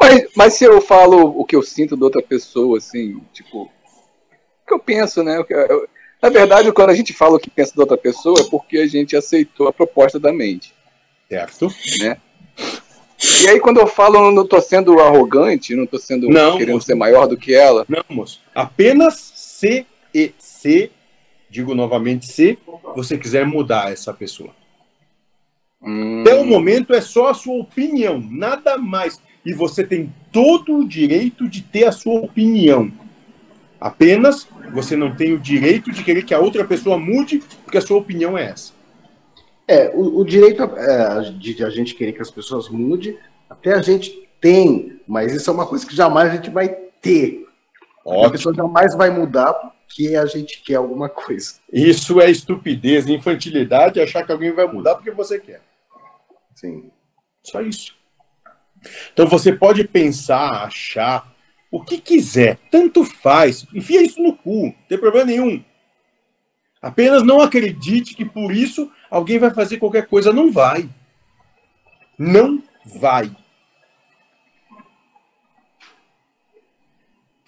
Mas, mas se eu falo o que eu sinto de outra pessoa, assim, tipo, o que eu penso, né? Eu, na verdade, quando a gente fala o que pensa de outra pessoa, é porque a gente aceitou a proposta da mente. Certo. Né? E aí, quando eu falo, eu não estou sendo arrogante, não estou sendo não, querendo moço. ser maior do que ela. Não, moço. Apenas se e se, digo novamente, se você quiser mudar essa pessoa. Hum. Até o momento é só a sua opinião, nada mais. E você tem todo o direito de ter a sua opinião. Apenas você não tem o direito de querer que a outra pessoa mude, porque a sua opinião é essa. É, o, o direito é, de a gente querer que as pessoas mudem, até a gente tem, mas isso é uma coisa que jamais a gente vai ter. Ótimo. A pessoa jamais vai mudar porque a gente quer alguma coisa. Isso é estupidez, infantilidade, achar que alguém vai mudar porque você quer. Sim. Só isso. Então você pode pensar, achar o que quiser, tanto faz, enfia isso no cu, não tem problema nenhum. Apenas não acredite que por isso alguém vai fazer qualquer coisa. Não vai. Não vai.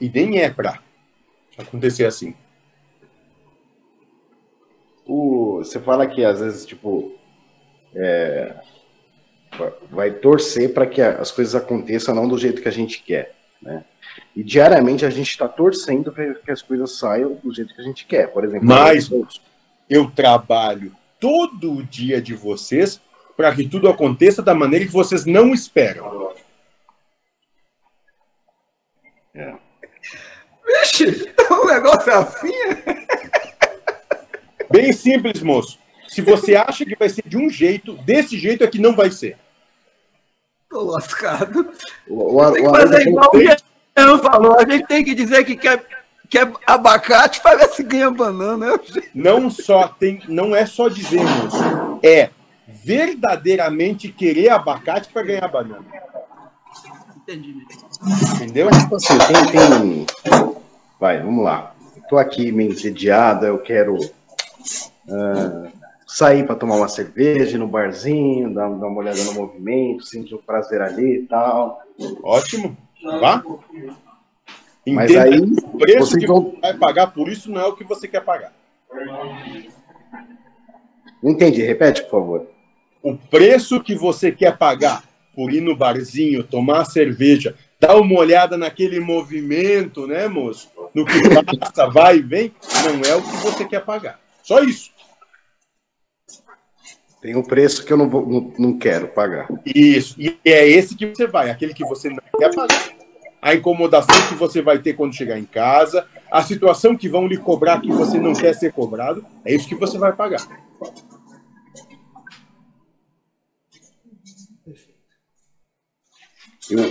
E nem é pra acontecer assim. O, você fala que às vezes, tipo, é, vai torcer para que as coisas aconteçam não do jeito que a gente quer, né? E diariamente a gente está torcendo para que as coisas saiam do jeito que a gente quer. Por exemplo, Mas eu trabalho todo o dia de vocês para que tudo aconteça da maneira que vocês não esperam. É. Vixe, o negócio é assim? Bem simples, moço. Se você acha que vai ser de um jeito, desse jeito é que não vai ser. Tô lascado. O, o, tem que fazer igual o Jean falou. A gente tem que dizer que quer, quer abacate para se ganha banana. Não só tem, não é só dizer. É verdadeiramente querer abacate para ganhar banana. Entendi. Entendeu? Tipo assim, tem, tem. Vai, vamos lá. Estou aqui meio entediado, eu quero uh, sair para tomar uma cerveja no barzinho, dar, dar, uma olhada no movimento, sentir o prazer ali e tal. Ótimo. Vá. Mas Entenda aí, o preço vocês que vão- você vai pagar por isso não é o que você quer pagar. Não entendi, repete, por favor. O preço que você quer pagar por ir no barzinho, tomar cerveja, dar uma olhada naquele movimento, né, moço? No que passa, vai e vem, não é o que você quer pagar. Só isso. Tem um preço que eu não, vou, não, não quero pagar. Isso. E é esse que você vai, aquele que você não quer pagar. A incomodação que você vai ter quando chegar em casa, a situação que vão lhe cobrar que você não quer ser cobrado, é isso que você vai pagar.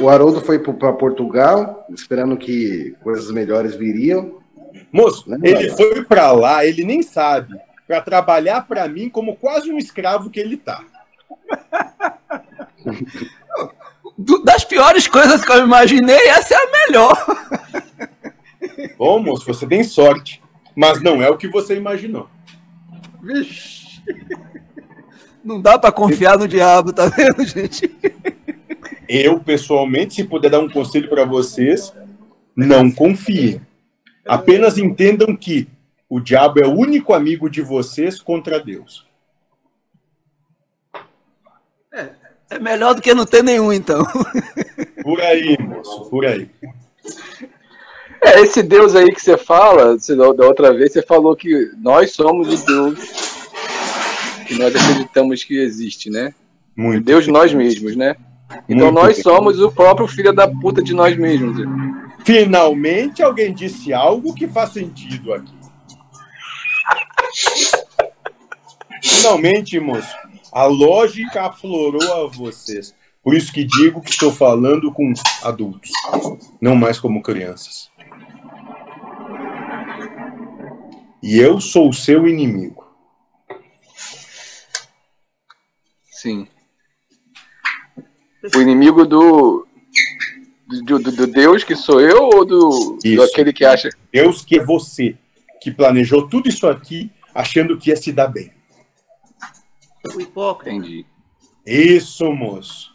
O Haroldo foi para Portugal, esperando que coisas melhores viriam. Moço, Não, ele foi pra lá, ele nem sabe, Pra trabalhar pra mim como quase um escravo que ele tá. Das piores coisas que eu imaginei, essa é a melhor. Bom, moço, você tem sorte, mas não é o que você imaginou. Vixe. Não dá pra confiar no diabo, tá vendo, gente? Eu, pessoalmente, se puder dar um conselho pra vocês, não confiem. Apenas entendam que o diabo é o único amigo de vocês contra Deus. É melhor do que não ter nenhum, então. Por aí, moço, por aí. É, esse Deus aí que você fala, da da outra vez você falou que nós somos o Deus que nós acreditamos que existe, né? Muito. Deus de nós mesmos, né? Então Muito nós bem. somos o próprio filho da puta de nós mesmos. Finalmente alguém disse algo que faz sentido aqui. Finalmente, moço, a lógica aflorou a vocês. Por isso que digo que estou falando com adultos, não mais como crianças. E eu sou o seu inimigo. Sim. O inimigo do, do, do- do Deus que sou eu ou do, do aquele que acha. Deus que é você, que planejou tudo isso aqui achando que ia se dar bem. O hipócrita. Entendi. Isso, moço.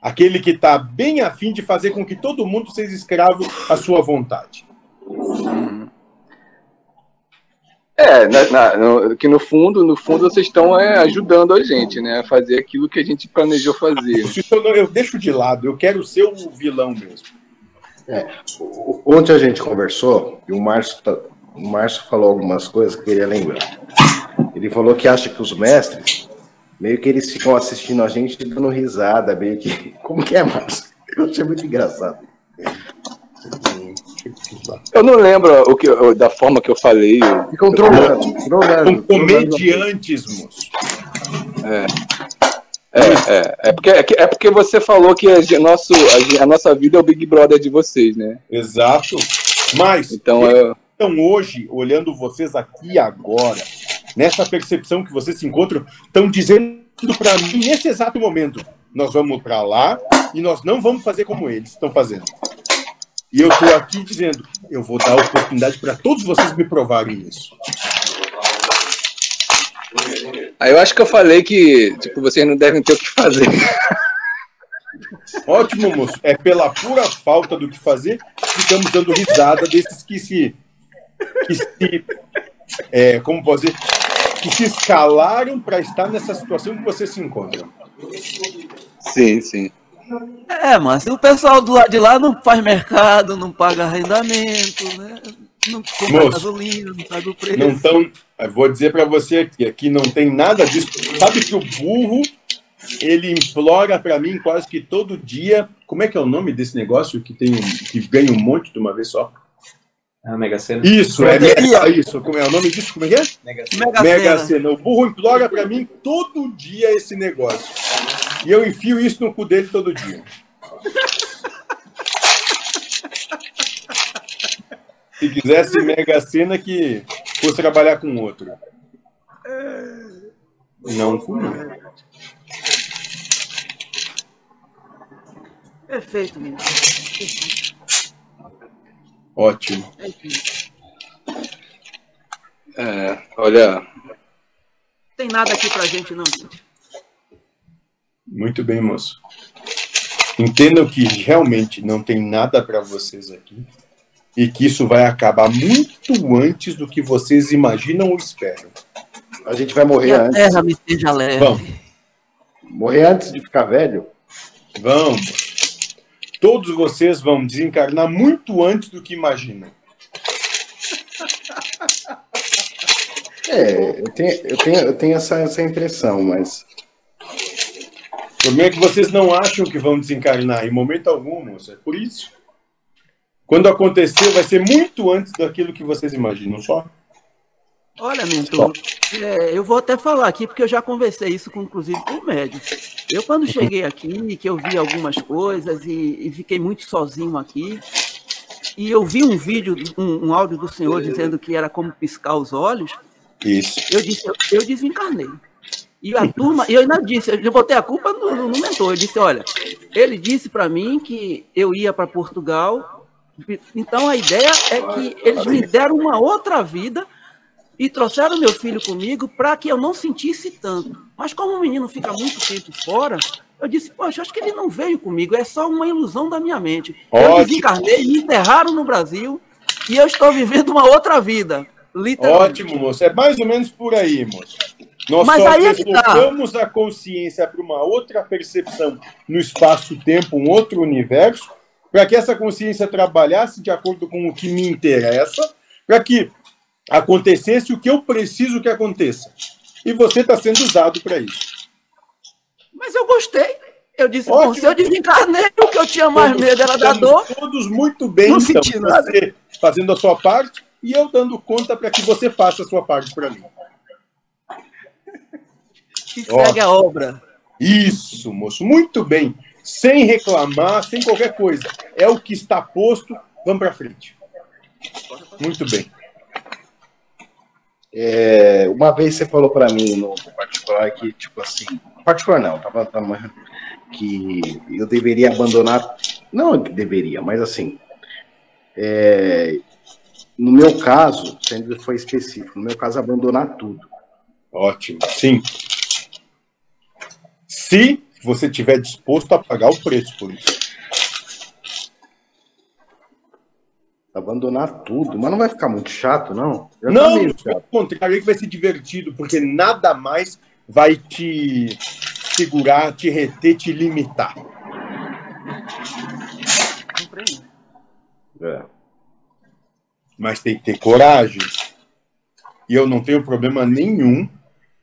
Aquele que está bem afim de fazer com que todo mundo seja escravo à sua vontade. É, na- na- no- que no fundo, no fundo vocês estão é, ajudando a gente, né? A fazer aquilo que a gente planejou fazer. Eu, não- eu deixo de lado, eu quero ser o vilão mesmo. O- Ontem a gente conversou e o Márcio, tá- o Márcio falou algumas coisas que eu queria lembrar. Ele falou que acha que os mestres, meio que eles ficam assistindo a gente dando risada, meio que. Como que é, Márcio? Eu achei muito engraçado. Eu não lembro o que, da forma que eu falei. Ficam trolando, trolando. São trolando. comediantes, moço. É, é, é, porque, é, é porque você falou que a, nosso, a, a nossa vida é o Big Brother de vocês, né? Exato. Mas, Então, eu, então hoje, olhando vocês aqui e agora, nessa percepção que vocês se encontram, estão dizendo para mim, nesse exato momento, nós vamos para lá e nós não vamos fazer como eles estão fazendo. E eu estou aqui dizendo, eu vou dar oportunidade para todos vocês me provarem isso. aí eu acho que eu falei que tipo, vocês não devem ter o que fazer. Ótimo, moço. É pela pura falta do que fazer que ficamos dando risada desses que se. que se. é, como posso dizer? Que se escalaram para estar nessa situação que vocês se encontram. Sim, sim. É, mas o pessoal do lado de lá não faz mercado, não paga arrendamento, né? Não compra Moço, gasolina, não sabe o preço. Não tão. eu Vou dizer para você aqui, aqui não tem nada disso. Sabe que o burro ele implora para mim quase que todo dia. Como é que é o nome desse negócio que tem que ganha um monte de uma vez só? A Mega Sena. Isso, é mega, isso. Como é o nome disso? Como é que é? Mega Sena. Mega, Mega Sena. Sena. O burro implora pra mim todo dia esse negócio. E eu enfio isso no cu dele todo dia. Se quisesse Mega Sena que fosse trabalhar com outro. Não comigo. Perfeito, menino. Perfeito. Ótimo. É, olha, Tem nada aqui pra gente, não, gente. Muito bem, moço. Entendam que realmente não tem nada para vocês aqui e que isso vai acabar muito antes do que vocês imaginam ou esperam. A gente vai morrer Que a antes. terra me seja leve. Vamos. Morrer antes de ficar velho? Vamos. Todos vocês vão desencarnar muito antes do que imaginam. É, eu tenho, eu tenho, eu tenho essa, essa impressão, mas. O problema é que vocês não acham que vão desencarnar em momento algum, moça. É por isso. Quando acontecer, vai ser muito antes daquilo que vocês imaginam só. Olha, mentor, é, eu vou até falar aqui, porque eu já conversei isso, com, inclusive, com o médico. Eu, quando cheguei aqui, que eu vi algumas coisas e, e fiquei muito sozinho aqui, e eu vi um vídeo, um, um áudio do senhor dizendo que era como piscar os olhos, Isso. eu disse, eu, eu desencarnei. E a turma, e eu ainda disse, eu botei a culpa no- no mentor. Eu disse, olha, ele disse para mim que eu ia para Portugal. Então a ideia é que eles me deram uma outra vida e trouxeram meu filho comigo para que eu não sentisse tanto. Mas como o menino fica muito tempo fora, eu disse, poxa, acho que ele não veio comigo, é só uma ilusão da minha mente. Eu Ótimo. desencarnei, me enterraram no Brasil e eu estou vivendo uma outra vida. Literalmente. Ótimo, moço. É mais ou menos por aí, moço. Nós Mas só aí é que tá. deslocamos a consciência para uma outra percepção no espaço-tempo, um outro universo, para que essa consciência trabalhasse de acordo com o que me interessa, para que acontecesse o que eu preciso que aconteça. E você está sendo usado para isso. Mas eu gostei. Eu disse, Ótimo. bom, se eu desencarnei, o que eu tinha mais Todos medo era da dor. Todos muito bem, Não então. senti nada. Você fazendo a sua parte e eu dando conta para que você faça a sua parte para mim. E segue a obra. Isso, moço, muito bem. Sem reclamar, sem qualquer coisa. É o que está posto, vamos para frente. Muito bem. É, uma vez você falou para mim no particular que, tipo assim, particular não, tava, tava que eu deveria abandonar, não deveria, mas assim, é, no meu caso, sempre foi específico, no meu caso, abandonar tudo. Ótimo. Sim. Se você estiver disposto a pagar o preço por isso. Abandonar tudo, mas não vai ficar muito chato, não? Já tá Não, pelo contrário, é que vai ser divertido, porque nada mais vai te segurar, te reter, te limitar. É. Mas tem que ter coragem. E eu não tenho problema nenhum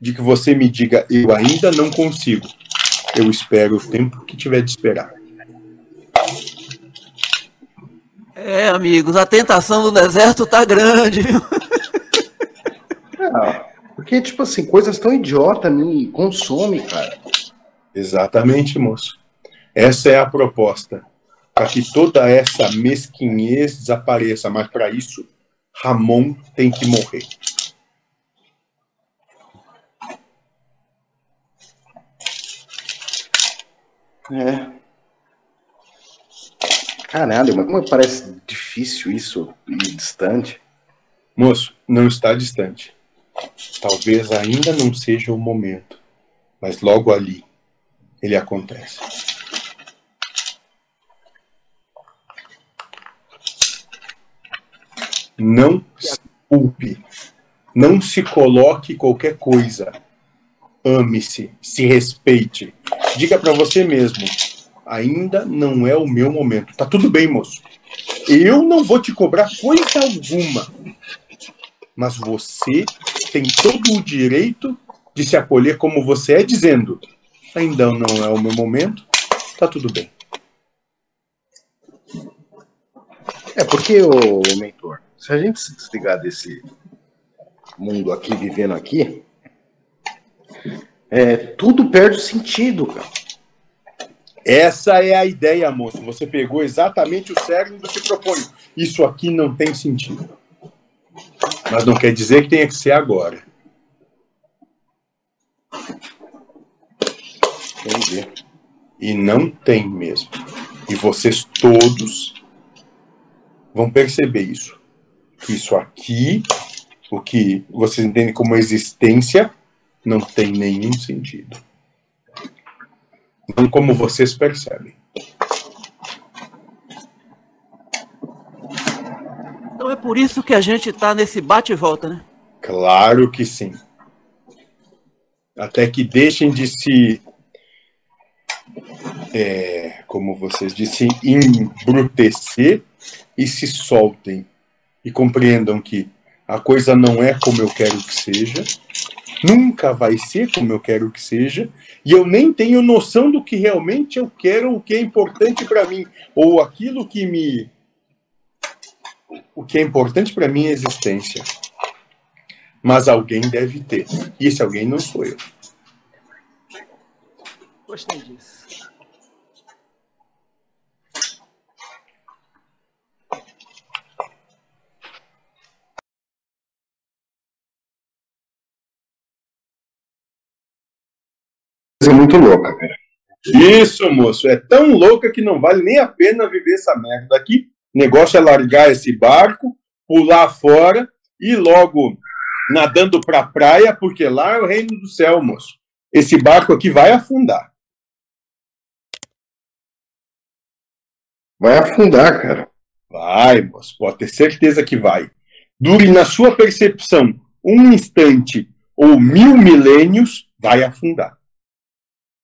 de que você me diga, eu ainda não consigo. Eu espero o tempo que tiver de esperar. É, amigos, a tentação do deserto tá grande, viu? É, porque, tipo assim, coisas tão idiotas me consomem, cara. Exatamente, moço. Essa é a proposta. Para que toda essa mesquinhez desapareça. Mas para isso, Ramon tem que morrer. É. Caralho, mas como parece difícil isso e distante. Moço, não está distante. Talvez ainda não seja o momento, mas logo ali ele acontece. Não se culpe. Não se coloque qualquer coisa. Ame-se, se respeite. Diga para você mesmo: ainda não é o meu momento. Tá tudo bem, moço. Eu não vou te cobrar coisa alguma. Mas você tem todo o direito de se acolher como você é, dizendo: ainda não é o meu momento, tá tudo bem. É porque, ô, mentor, se a gente se desligar desse mundo aqui, vivendo aqui, é, tudo perde o sentido, cara. Essa é a ideia, moço. Você pegou exatamente o cerne do que proponho. Isso aqui não tem sentido. Mas não quer dizer que tenha que ser agora. Entendi. E não tem mesmo. E vocês todos vão perceber isso. Isso aqui, o que vocês entendem como existência, não tem nenhum sentido. Não como vocês percebem. Então é por isso que a gente tá nesse bate e volta, né? Claro que sim. Até que deixem de se, é, como vocês disseram, embrutecer e se soltem. E compreendam que a coisa não é como eu quero que seja, nunca vai ser como eu quero que seja, e eu nem tenho noção do que realmente eu quero, o que é importante para mim, ou aquilo que me. O que é importante para minha existência. Mas alguém deve ter. E esse alguém não sou eu. Gostei disso. Coisa muito louca, cara. Isso, moço. É tão louca que não vale nem a pena viver essa merda aqui. O negócio é largar esse barco, pular fora e logo nadando pra praia, porque lá é o reino do céu, moço. Esse barco aqui vai afundar. Vai afundar, cara. Vai, moço. Pode ter certeza que vai. Dure na sua percepção um instante ou mil milênios, vai afundar.